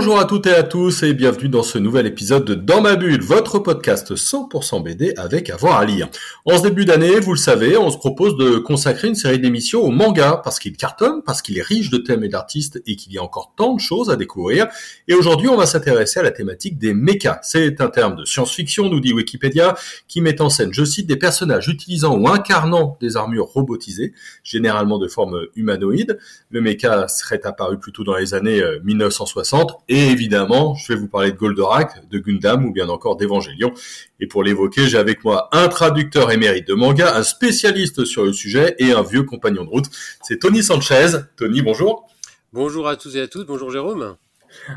Bonjour à toutes et à tous et bienvenue dans ce nouvel épisode de Dans ma bulle, votre podcast 100% BD avec avoir à lire. En ce début d'année, vous le savez, on se propose de consacrer une série d'émissions au manga parce qu'il cartonne, parce qu'il est riche de thèmes et d'artistes et qu'il y a encore tant de choses à découvrir. Et aujourd'hui, on va s'intéresser à la thématique des mechas. C'est un terme de science-fiction, nous dit Wikipédia, qui met en scène, je cite, des personnages utilisant ou incarnant des armures robotisées, généralement de forme humanoïde. Le mecha serait apparu plutôt dans les années 1960 et évidemment, je vais vous parler de Goldorak, de Gundam ou bien encore d'Evangelion. Et pour l'évoquer, j'ai avec moi un traducteur émérite de manga, un spécialiste sur le sujet et un vieux compagnon de route. C'est Tony Sanchez. Tony, bonjour. Bonjour à tous et à toutes. Bonjour Jérôme.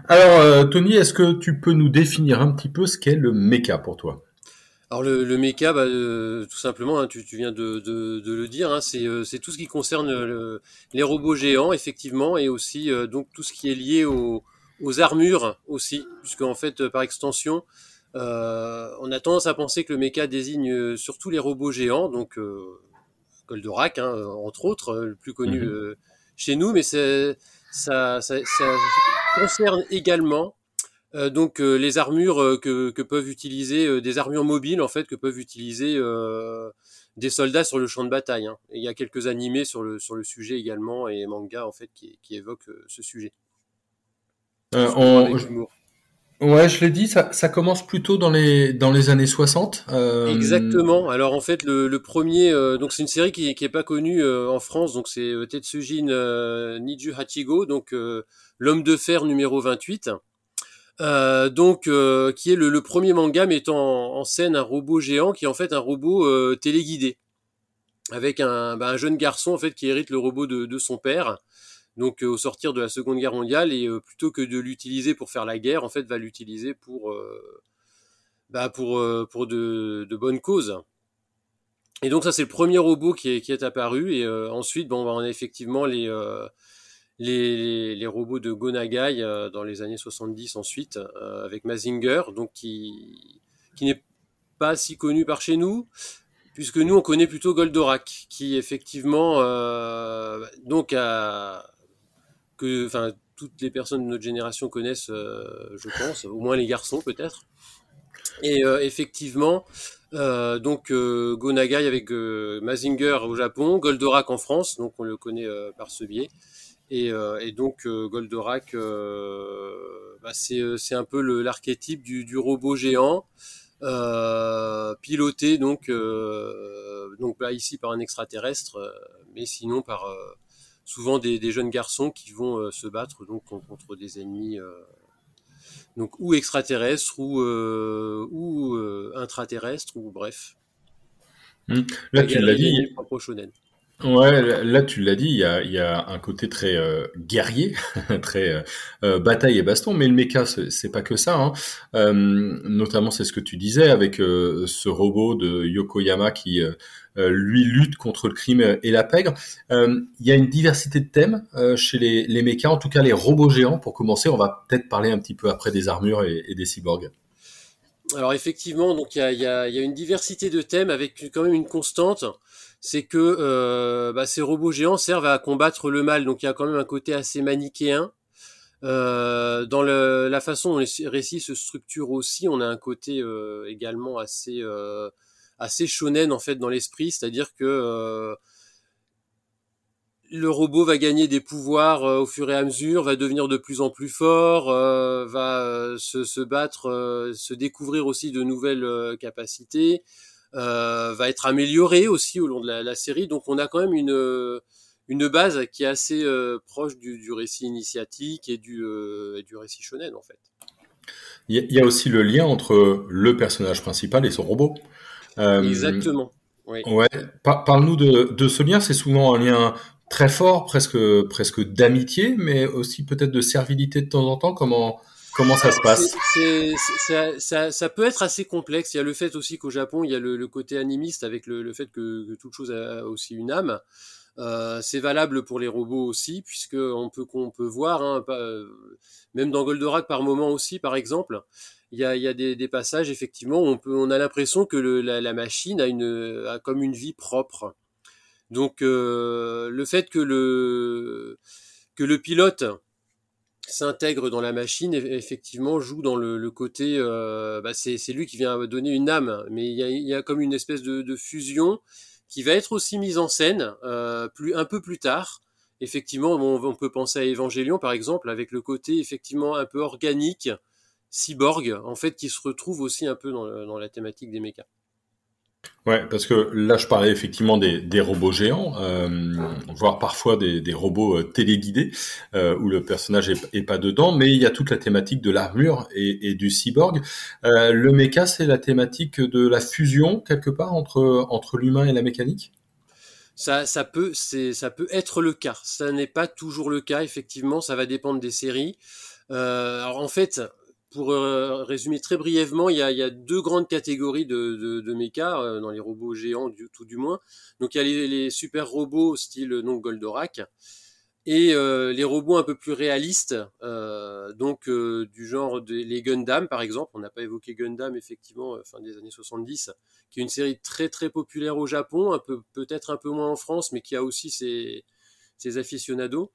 Alors, euh, Tony, est-ce que tu peux nous définir un petit peu ce qu'est le mecha pour toi? Alors le, le mecha, bah, euh, tout simplement, hein, tu, viens de, le dire, hein, euh, c'est tout ce qui concerne les robots géants, effectivement, et aussi donc tout ce qui est lié au, aux armures aussi, puisque en fait, euh, par extension, euh, on a tendance à penser que le mecha désigne euh, surtout les robots géants, donc Goldorak, hein, entre autres, le plus connu mhm. chez nous, mais ça, ça, ça, concerne également donc les armures que, que, peuvent utiliser des armures mobiles en fait que peuvent utiliser des soldats sur le champ de bataille. Hein. il y a quelques animés sur le sur le sujet également et manga en fait qui, qui évoquent ce sujet. Euh, ouais, je l'ai dit, ça, ça, commence plutôt dans les, dans les années 60. Euh... Exactement. Alors en fait, le, le premier, euh, donc c'est une série qui, qui est pas connue euh, en France, donc c'est Tetsujin Niju Hachigo, donc l'homme de fer numéro 28. donc, qui est le, le, premier manga mettant en, scène un robot géant qui est en fait un robot téléguidé, avec un, bah, un, jeune garçon en fait qui hérite le robot de, de son père donc euh, au sortir de la Seconde Guerre mondiale, et euh, plutôt que de l'utiliser pour faire la guerre, en fait, va l'utiliser pour, euh, bah, pour, pour de, de, bonnes causes. Et donc ça, c'est le premier robot qui est, qui est apparu, et ensuite, bon, on a effectivement les, les, les, robots de Gonagai dans les années 70 ensuite, avec Mazinger, donc qui, qui n'est pas si connu par chez nous, puisque nous on connaît plutôt Goldorak, qui effectivement euh, donc a, que enfin toutes les personnes de notre génération connaissent, euh, je pense, au moins les garçons peut-être. Et euh, effectivement, euh, donc Go Nagai avec Mazinger au Japon, Goldorak en France, donc on le connaît par ce biais. Et, donc Goldorak, bah, c'est un peu l'archétype du, robot géant, piloté donc, donc là ici par un extraterrestre, mais sinon par souvent des, jeunes garçons qui vont euh, se battre donc contre des ennemis euh, donc ou extraterrestres ou euh, ou intraterrestres ou bref. Mmh. Là tu l'as dit. Ouais, là tu l'as dit, il y a, y a, un côté très guerrier, très bataille et baston, mais le mecha c'est pas que ça. Hein. notamment c'est ce que tu disais avec ce robot de Yokoyama qui euh, lui lutte contre le crime et la pègre. Euh, il y a une diversité de thèmes euh, chez les, les mechas, en tout cas les robots géants. Pour commencer, on va peut-être parler un petit peu après des armures et, des cyborgs. Alors effectivement, donc il y a, une diversité de thèmes avec quand même une constante, c'est que bah, ces robots géants servent à combattre le mal. Donc il y a quand même un côté assez manichéen. dans la façon dont les récits se structurent aussi, on a un côté également assez assez shonen en fait dans l'esprit, c'est-à-dire que euh, le robot va gagner des pouvoirs euh, au fur et à mesure, va devenir de plus en plus fort, euh, va se, battre, se découvrir aussi de nouvelles capacités, va être amélioré aussi au long de la, série. Donc on a quand même une une base qui est assez proche du, récit initiatique et du, du récit shonen en fait. Il y, a aussi le lien entre le personnage principal et son robot. Euh, Exactement. Ouais. Parle-nous de, ce lien. C'est souvent un lien très fort, presque presque d'amitié, mais aussi peut-être de servilité de temps en temps. Comment comment ça se passe ça, peut être assez complexe. Il y a le fait aussi qu'au Japon, il y a le, côté animiste avec le, fait que, toute chose a aussi une âme. c'est valable pour les robots aussi, puisque on peut qu'on peut voir, hein, même dans Goldorak par moment aussi, par exemple, il y a, y a des, des, passages effectivement où on peut, on a l'impression que le, la, la, machine a une, a comme une vie propre. Donc le fait que le que le pilote s'intègre dans la machine, effectivement, joue dans le, côté, euh, bah c'est lui qui vient donner une âme, mais il y a, comme une espèce de, fusion qui va être aussi mise en scène euh, plus, un peu plus tard. Effectivement, on, on, peut penser à Evangelion, par exemple, avec le côté effectivement un peu organique, cyborg, en fait, qui se retrouve aussi un peu dans, dans la thématique des mechas. Ouais, parce que là, je parlais effectivement des, des robots géants, euh, voire parfois des, des robots euh, téléguidés, euh, où le personnage est, pas dedans, mais il y a toute la thématique de l'armure et, et, du cyborg. Le méca, c'est la thématique de la fusion quelque part entre entre l'humain et la mécanique? Ça, ça peut, c'est, ça peut être le cas. Ça n'est pas toujours le cas, effectivement. Ça va dépendre des séries. Alors en fait, pour euh, résumer très brièvement, il y, a, deux grandes catégories de, de, euh, dans les robots géants, du, tout du moins. Donc il y a les, super robots style donc Goldorak et euh, les robots un peu plus réalistes, donc du genre les Gundam par exemple. On n'a pas évoqué Gundam effectivement fin des années 70, qui est une série très très populaire au Japon, peut-être un peu moins en France, mais qui a aussi ses, ses aficionados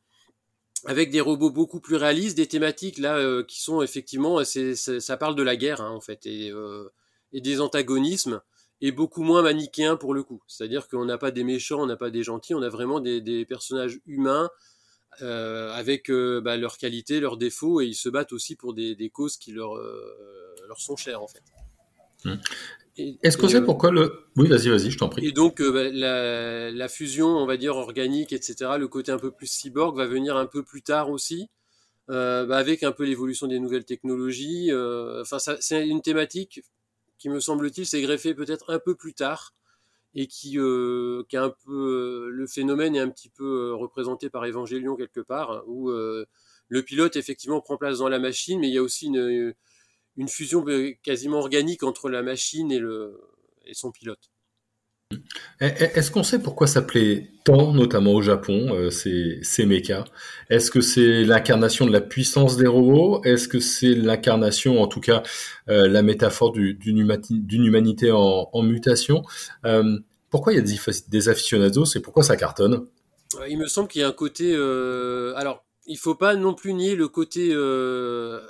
avec des robots beaucoup plus réalistes, des thématiques là euh, qui sont effectivement, c'est, ça parle de la guerre hein, en fait et, euh, et, des antagonismes et beaucoup moins manichéens pour le coup. C'est-à-dire qu'on n'a pas des méchants, on n'a pas des gentils, on a vraiment des, personnages humains euh, avec euh, bah, leurs qualités, leurs défauts et ils se battent aussi pour des, des causes qui leur euh, leur sont chères en fait. Est-ce qu'on sait euh, pourquoi le... Oui, vas-y, vas-y, je t'en prie. Et donc, euh, bah, la, la, fusion, on va dire, organique, etc., le côté un peu plus cyborg va venir un peu plus tard aussi, euh, bah, avec un peu l'évolution des nouvelles technologies. Euh, enfin, c'est une thématique qui, me semble-t-il, s'est greffée peut-être un peu plus tard et qui, qui a un peu... le phénomène est un petit peu représenté par Evangelion quelque part, hein, où le pilote, effectivement, prend place dans la machine, mais il y a aussi une une fusion quasiment organique entre la machine et, le, et son pilote. Est-ce qu'on sait pourquoi ça plaît tant, notamment au Japon, euh, ces, ces mechas? Est-ce que c'est l'incarnation de la puissance des robots? Est-ce que c'est l'incarnation, en tout cas, euh, la métaphore d'une humanité en, en mutation? Euh, Pourquoi il y a des, des aficionados C'est pourquoi ça cartonne? Il me semble qu'il y a un côté... Euh, alors, il faut pas non plus nier le côté euh,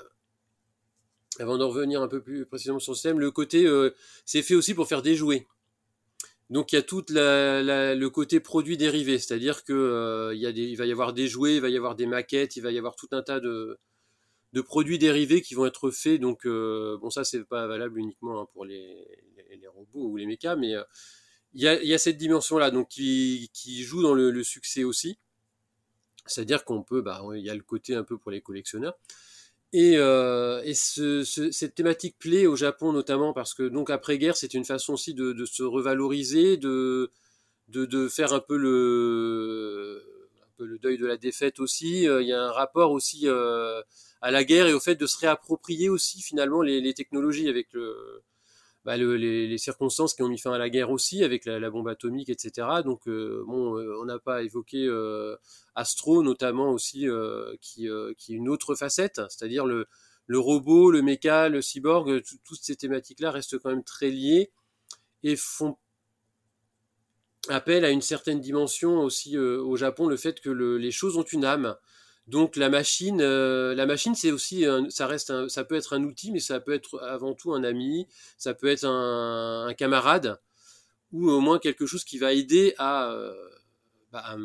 avant d'en revenir un peu plus précisément sur le système, le côté, euh, c'est fait aussi pour faire des jouets. Donc il y a tout le côté produit dérivé, c'est-à-dire que euh, va y avoir des jouets, il va y avoir des maquettes, il va y avoir tout un tas de, produits dérivés qui vont être faits. Donc euh, bon, ça c'est pas valable uniquement hein, pour les, robots ou les mechas, mais euh, il, y a, cette dimension-là, donc qui, joue dans le, succès aussi. C'est-à-dire qu'on peut, bah, y a le côté un peu pour les collectionneurs. Et, euh, et ce, ce, cette thématique plaît au Japon notamment parce que donc après guerre c'est une façon aussi de, de, se revaloriser, de, de, de faire un peu le un peu le deuil de la défaite aussi. Euh, il y a un rapport aussi euh, à la guerre et au fait de se réapproprier aussi finalement les, les technologies avec le, bah, le, les, circonstances qui ont mis fin à la guerre aussi, avec la, bombe atomique, etc. Donc, euh, bon, euh, on n'a pas évoqué euh, Astro, notamment aussi, qui, qui est une autre facette, c'est-à-dire le, le robot, le méca, le cyborg, toutes ces thématiques-là restent quand même très liées et font appel à une certaine dimension aussi au Japon, le fait que le, les choses ont une âme. Donc la machine, euh, la machine, c'est aussi, ça reste, un, ça peut être un outil, mais ça peut être avant tout un ami, ça peut être un, un camarade ou au moins quelque chose qui va aider à, euh, bah,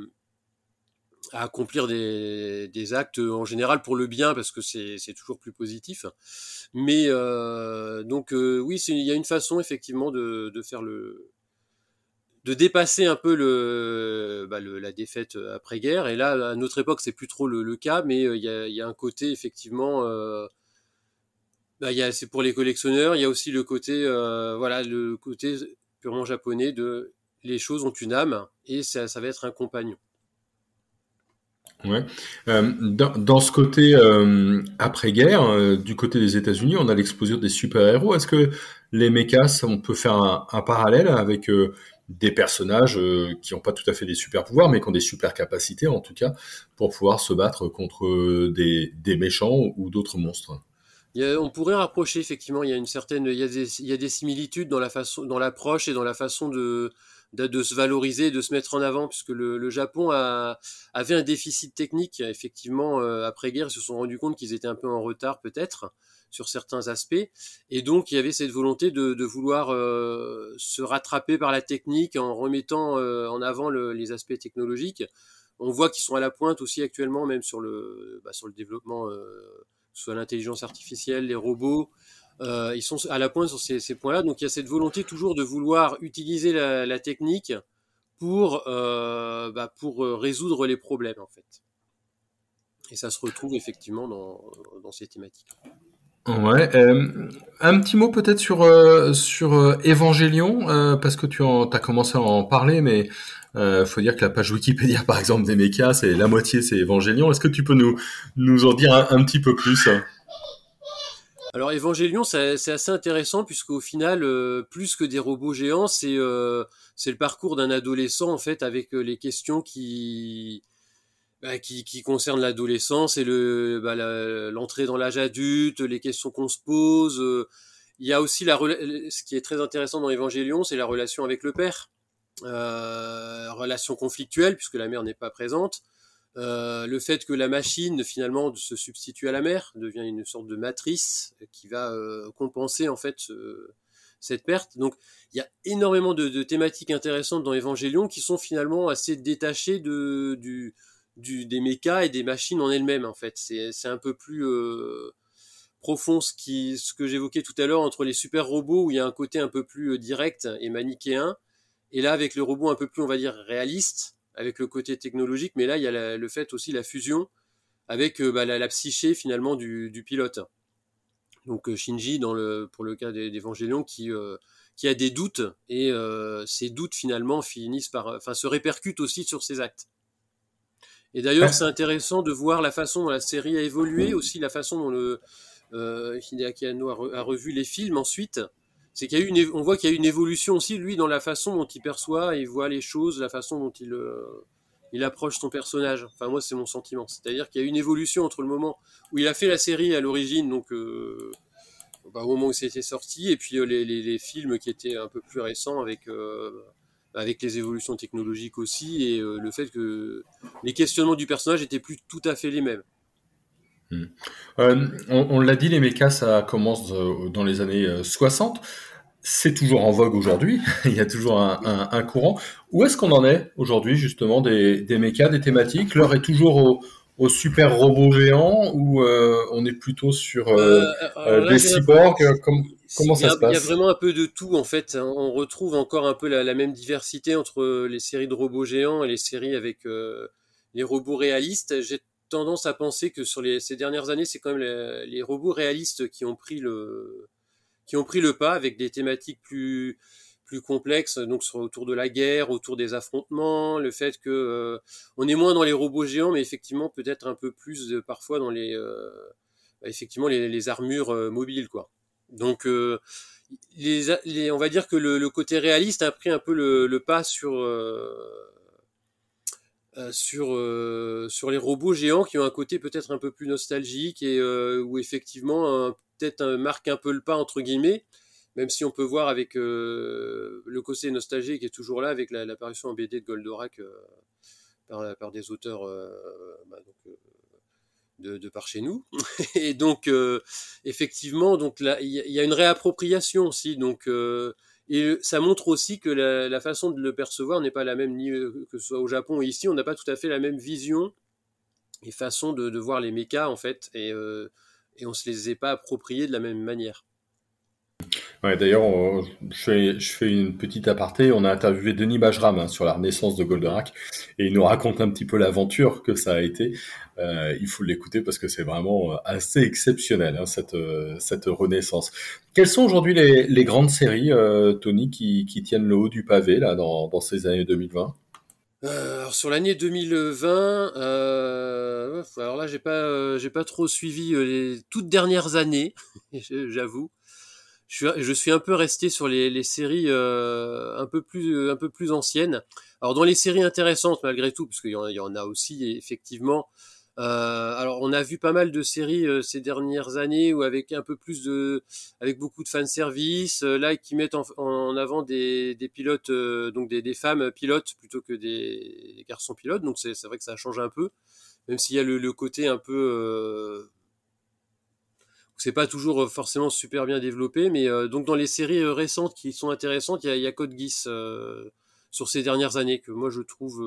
à, accomplir des, des, actes en général pour le bien parce que c'est toujours plus positif. Mais euh, donc euh, oui, il y a une façon effectivement de, de faire le, de dépasser un peu le, bah, le la défaite après-guerre. Et là, à notre époque, c'est plus trop le, le, cas, mais euh, il y, a, y, a, un côté effectivement. Euh, bah, y a, c'est pour les collectionneurs. Il y a aussi le côté, euh, voilà, le côté purement japonais de les choses ont une âme et ça, ça va être un compagnon. Ouais. Euh, dans, dans, ce côté euh, après-guerre, euh, du côté des États-Unis, on a l'explosion des super-héros. Est-ce que les mechas, on peut faire un, un parallèle avec des personnages qui n'ont pas tout à fait des super pouvoirs, mais qui ont des super capacités en tout cas pour pouvoir se battre contre des, méchants ou d'autres monstres. on pourrait rapprocher effectivement. Il y a une certaine, il y a des, il y a des similitudes dans la l'approche et dans la façon de de, se valoriser, de se mettre en avant, puisque le, Japon a, avait un déficit technique. Effectivement, euh, après-guerre, ils se sont rendus compte qu'ils étaient un peu en retard, peut-être, sur certains aspects. Et donc, il y avait cette volonté de, vouloir euh, se rattraper par la technique en remettant euh, en avant les aspects technologiques. On voit qu'ils sont à la pointe aussi actuellement, même sur le, bah, sur développement, soit l'intelligence artificielle, les robots. Euh, ils sont à la pointe sur ces, points-là. Donc il y a cette volonté toujours de vouloir utiliser la, technique pour, euh, bah, euh, résoudre les problèmes en fait. Et ça se retrouve effectivement dans, dans ces thématiques. Ouais, un petit mot peut-être sur sur Évangélion parce que tu as commencé à en parler, mais il faut dire que la page Wikipédia par exemple des mechas, c'est la moitié c'est Évangélion. Est-ce que tu peux nous nous en dire un petit peu plus? Alors Evangelion, c'est assez intéressant puisqu'au final, euh, plus que des robots géants, c'est euh, c'est le parcours d'un adolescent en fait avec euh, les questions qui bah, qui, qui concernent l'adolescence et le bah, l'entrée dans l'âge adulte, les questions qu'on se pose. Il y a aussi la ce qui est très intéressant dans Evangelion, c'est la relation avec le père, relation conflictuelle puisque la mère n'est pas présente. Euh, le fait que la machine finalement se substitue à la mer devient une sorte de matrice qui va euh, compenser en fait cette perte. Donc il y a énormément de, thématiques intéressantes dans Evangelion qui sont finalement assez détachées de, du, du, des mechas et des machines en elles-mêmes en fait. C'est un peu plus euh, profond ce, qui, ce que j'évoquais tout à l'heure entre les super robots où il y a un côté un peu plus direct et manichéen et là avec le robot un peu plus on va dire réaliste avec le côté technologique, mais là, il y a le fait aussi la fusion avec euh, bah, la, psyché finalement du, pilote. Donc euh, Shinji, dans le, pour le cas d'Evangelion, qui, euh, qui a des doutes, et ces doutes finalement finissent par, enfin, se répercutent aussi sur ses actes. Et d'ailleurs, c'est intéressant de voir la façon dont la série a évolué, aussi la façon dont le Hideaki Anno a, revu les films ensuite, c'est qu'il y a une, on voit qu'il y a une évolution aussi lui dans la façon dont il perçoit, il voit les choses, la façon dont il, euh, il approche son personnage. Enfin moi c'est mon sentiment, c'est-à-dire qu'il y a une évolution entre le moment où il a fait la série à l'origine, donc euh, bah, au moment où c'était sorti, et puis euh, les, les, les, films qui étaient un peu plus récents avec avec les évolutions technologiques aussi et le fait que les questionnements du personnage étaient plus tout à fait les mêmes. Hmm. Euh, on, l'a dit, les mechas, ça commence euh, dans les années 60. Euh, c'est toujours en vogue aujourd'hui. Il y a toujours un, courant. Où est-ce qu'on en est aujourd'hui, justement, des, des mechas, des thématiques? L'heure est toujours au, super robot géant ou on est plutôt sur des cyborgs Comment ça se passe Il y a vraiment un peu de tout en fait. On retrouve encore un peu la, même diversité entre les séries de robots géants et les séries avec les robots réalistes. J'ai tendance à penser que sur les, ces dernières années, c'est quand même les, robots réalistes qui ont pris le, qui ont pris le pas avec des thématiques plus, plus complexes, donc sur, autour de la guerre, autour des affrontements, le fait que euh, on est moins dans les robots géants, mais effectivement peut-être un peu plus parfois dans les, euh, effectivement les, armures euh, mobiles, quoi. Donc les, on va dire que le, côté réaliste a pris un peu le, pas sur euh, euh, sur les robots géants qui ont un côté peut-être un peu plus nostalgique et euh, où effectivement peut-être marque un peu le pas entre guillemets même si on peut voir avec le côté nostalgique qui est toujours là avec l'apparition en BD de Goldorak par, des auteurs bah, de, de, par chez nous. Et donc effectivement donc il y, a une réappropriation aussi. Donc et ça montre aussi que la, façon de le percevoir n'est pas la même, ni euh, que ce soit au Japon ou ici, on n'a pas tout à fait la même vision et façon de, voir les mechas, en fait, et, euh, et on se les est pas appropriés de la même manière. D'ailleurs, je fais, une petite aparté. On a interviewé Denis Bajram hein, sur la renaissance de Goldorak et il nous raconte un petit peu l'aventure que ça a été. Euh, il faut l'écouter parce que c'est vraiment euh, assez exceptionnel hein, cette euh, cette renaissance. Quelles sont aujourd'hui les, les, grandes séries, Tony, qui, tiennent le haut du pavé là dans, dans ces années 2020 alors sur l'année 2020, alors là j'ai pas j'ai pas trop suivi les toutes dernières années, j'avoue. Je suis, un peu resté sur les, séries un peu plus un peu plus anciennes. Alors dans les séries intéressantes malgré tout, parce qu'il y, en a aussi effectivement. Euh, alors on a vu pas mal de séries euh, ces dernières années où avec un peu plus de, avec beaucoup de fan service, euh, là qui mettent en, avant des, des pilotes, donc des, des, femmes pilotes plutôt que des garçons pilotes. Donc c'est vrai que ça change un peu, même s'il y a le, le, côté un peu c'est pas toujours forcément super bien développé, mais donc dans les séries récentes qui sont intéressantes, il y a, Code Geass sur ces dernières années que moi je trouve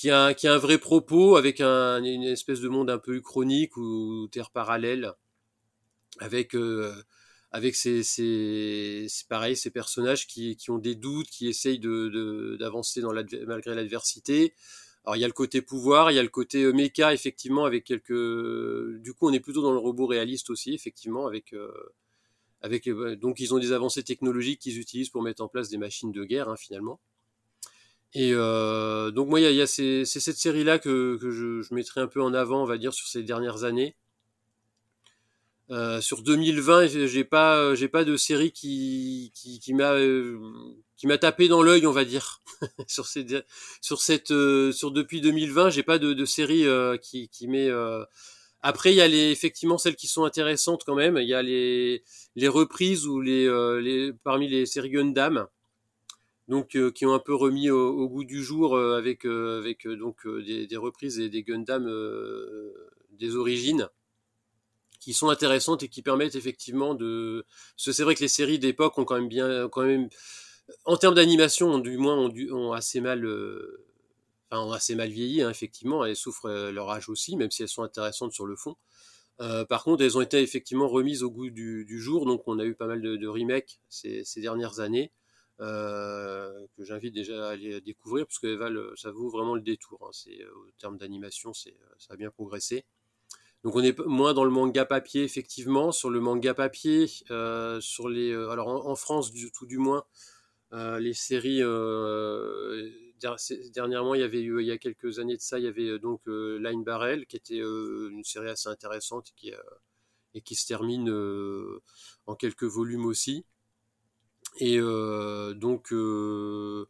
qui a, a un vrai propos avec un, une espèce de monde un peu chronique ou terre parallèle, avec euh, avec ces, ces, pareil ces personnages qui, qui ont des doutes, qui essayent de d'avancer malgré l'adversité. Alors il y a le côté pouvoir, il y a le côté euh, méca effectivement avec quelques. Du coup on est plutôt dans le robot réaliste aussi effectivement avec euh, avec donc ils ont des avancées technologiques qu'ils utilisent pour mettre en place des machines de guerre hein, finalement. Et euh, donc moi, il y a, c'est cette série-là que, que je, je, mettrai un peu en avant, on va dire, sur ces dernières années. Euh, sur 2020, j'ai pas, j'ai pas de série qui, qui, qui m'a, qui m'a tapé dans l'œil, on va dire. sur ces, sur cette, euh, sur depuis 2020, j'ai pas de, de série euh, qui, qui. Euh, après, il y a les, effectivement celles qui sont intéressantes quand même. Il y a les, les reprises ou les, les, parmi les séries Gundam donc euh, qui ont un peu remis au, goût du jour euh, avec euh, avec donc des, des, reprises et des Gundam des origines qui sont intéressantes et qui permettent effectivement de c'est vrai que les séries d'époque ont quand même bien quand même en termes d'animation du moins ont, assez mal enfin, ont assez mal vieilli hein, effectivement elles souffrent leur âge aussi même si elles sont intéressantes sur le fond euh, par contre, elles ont été effectivement remises au goût du, jour, donc on a eu pas mal de, remakes ces, dernières années. Euh, que j'invite déjà à aller découvrir parce que ça vaut vraiment le détour. Hein. C'est euh, au terme d'animation, c'est euh, ça a bien progressé. Donc on est moins dans le manga papier effectivement. Sur le manga papier, euh, sur les, alors en, France du tout du moins, euh, les séries. Euh, dernièrement, il y avait eu, il y a quelques années de ça, il y avait donc Line Barrel qui était une série assez intéressante et qui, et qui se termine en quelques volumes aussi. Et euh, donc euh,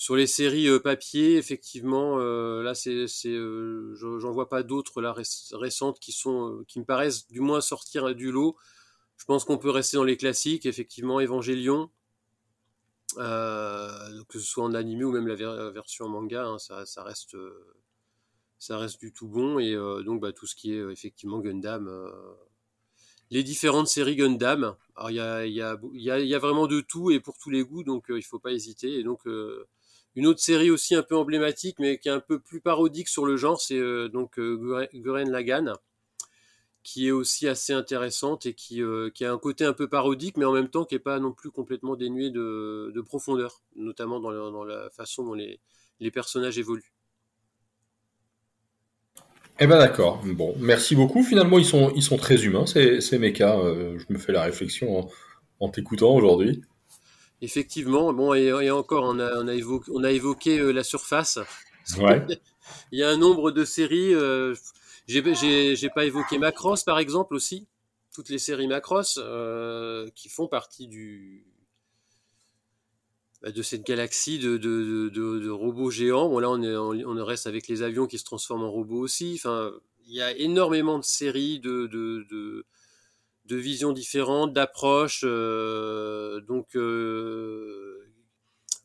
sur les séries euh, papier, effectivement, là c'est, c'est j'en vois pas d'autres là récentes qui sont qui me paraissent du moins sortir du lot. Je pense qu'on peut rester dans les classiques, effectivement, Évangélion, euh, que ce soit en animé ou même la, version manga, hein, ça, reste, ça reste du tout bon. Et euh, donc bah, tout ce qui est effectivement Gundam, euh, les différentes séries Gundam. Il y a, vraiment de tout et pour tous les goûts, donc euh, il faut pas hésiter. Et donc euh, une autre série aussi un peu emblématique, mais qui est un peu plus parodique sur le genre, c'est euh, donc euh, Guren Lagan, qui est aussi assez intéressante et qui, qui a un côté un peu parodique, mais en même temps qui est pas non plus complètement dénué de, de profondeur, notamment dans, la façon dont les, personnages évoluent. Eh ben d'accord. Bon, merci beaucoup. Finalement, ils sont, très humains, ces, ces mechas. Euh, je me fais la réflexion en t'écoutant aujourd'hui. Effectivement. Bon, et, et, encore, on a, on a évoqué, on a évoqué euh, la surface. Ouais. Il y a un nombre de séries. Euh, J'ai pas évoqué Macross, par exemple, aussi. Toutes les séries Macross euh, qui font partie du, bah, de cette galaxie de, de, de, de, robots géants. Bon, là, on, est, on, reste avec les avions qui se transforment en robots aussi. Enfin, il y a énormément de séries, de, de, visions différentes, d'approches. Euh, donc, euh,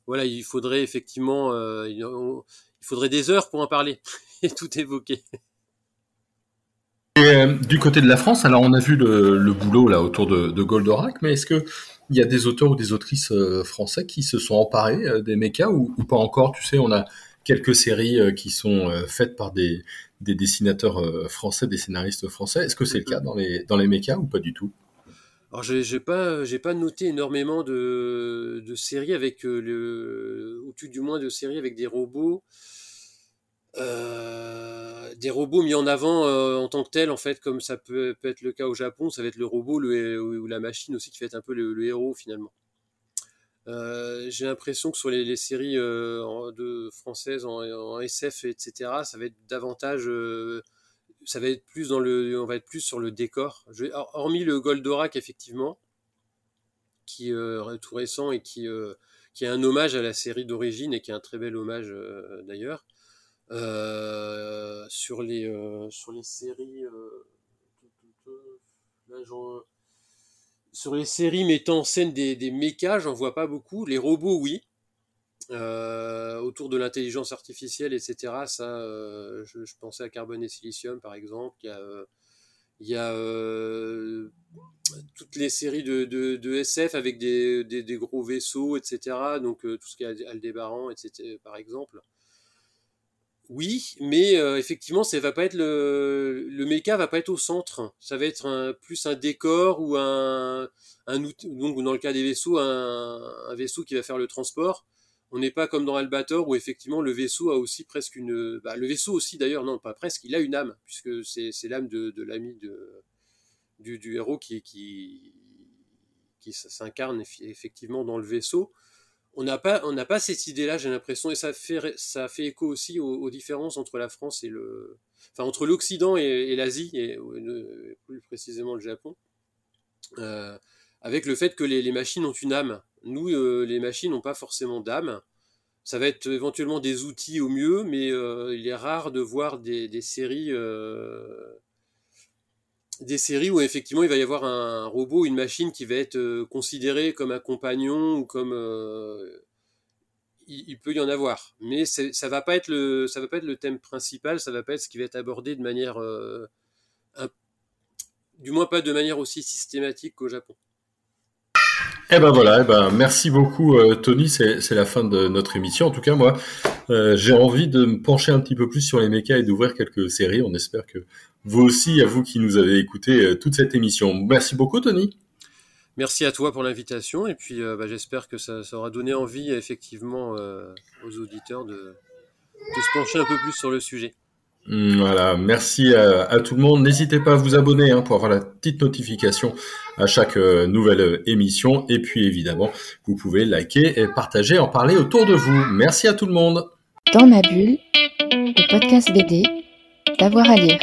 voilà, il faudrait effectivement, euh, il, faudrait des heures pour en parler et tout évoquer. Et, du côté de la France, alors on a vu le, boulot là autour de, Goldorak, mais est-ce que il y a des auteurs ou des autrices français qui se sont emparés des mechas ou, ou, pas encore? Tu sais, on a quelques séries qui sont faites par des, des dessinateurs français, des scénaristes français. Est-ce que c'est le cas dans les, dans les mechas ou pas du tout? Alors j'ai pas j'ai pas noté énormément de, de séries avec le ou tout du moins de séries avec des robots. Euh, des robots mis en avant euh, en tant que tel en fait comme ça peut, peut, être le cas au Japon ça va être le robot le, ou la machine aussi qui va être un peu le, le héros finalement euh, j'ai l'impression que sur les, les séries euh, de françaises en, en, SF etc ça va être davantage euh, ça va être plus dans le, on va être plus sur le décor. Je, hormis le Goldorak effectivement, qui est tout récent et qui qui est un hommage à la série d'origine et qui est un très bel hommage d'ailleurs. sur les sur les séries sur les séries mettant en scène des, des j'en vois pas beaucoup. Les robots, oui. Euh, autour de l'intelligence artificielle, etc. Ça, euh, je, pensais à Carbone et Silicium, par exemple. Il y a, euh, toutes les séries de, SF avec des, gros vaisseaux, etc. Donc tout ce qui est Aldébaran, etc. Par exemple. Oui, mais euh, effectivement, ça va pas être le le méca va pas être au centre. Ça va être un, plus un décor ou un un outil, donc dans le cas des vaisseaux, un, un vaisseau qui va faire le transport. On n'est pas comme dans Albator où effectivement le vaisseau a aussi presque une bah, le vaisseau aussi d'ailleurs non pas presque, il a une âme puisque c'est c'est l'âme de de l'ami de du, du héros qui qui qui s'incarne effectivement dans le vaisseau on n'a pas, on n'a pas cette idée-là, j'ai l'impression, et ça fait, ça fait écho aussi aux, différences entre la France et le, enfin entre l'Occident et, l'Asie et plus précisément le Japon, euh, avec le fait que les, machines ont une âme. Nous, euh, les machines n'ont pas forcément d'âme. Ça va être éventuellement des outils au mieux, mais euh, il est rare de voir des, des séries des séries où effectivement il va y avoir un robot, une machine qui va être euh, considéré comme un compagnon ou comme euh, il, peut y en avoir, mais ça va pas être le va pas être le thème principal, ça va pas être ce qui va être abordé de manière euh, du moins pas de manière aussi systématique qu'au Japon. Eh ben voilà, eh ben merci beaucoup Tony, c'est la fin de notre émission. En tout cas, moi, j'ai envie de me pencher un petit peu plus sur les mechas et d'ouvrir quelques séries. On espère que vous aussi, à vous qui nous avez écouté euh, toute cette émission. Merci beaucoup, Tony. Merci à toi pour l'invitation et puis euh, bah, j'espère que ça, aura donné envie effectivement euh, aux auditeurs de, se pencher un peu plus sur le sujet. Hmm, voilà, merci à, tout le monde. N'hésitez pas à vous abonner hein, pour avoir la petite notification à chaque nouvelle émission. Et puis évidemment, vous pouvez liker et partager, en parler autour de vous. Merci à tout le monde. Dans ma bulle, le podcast BD, d'avoir à lire.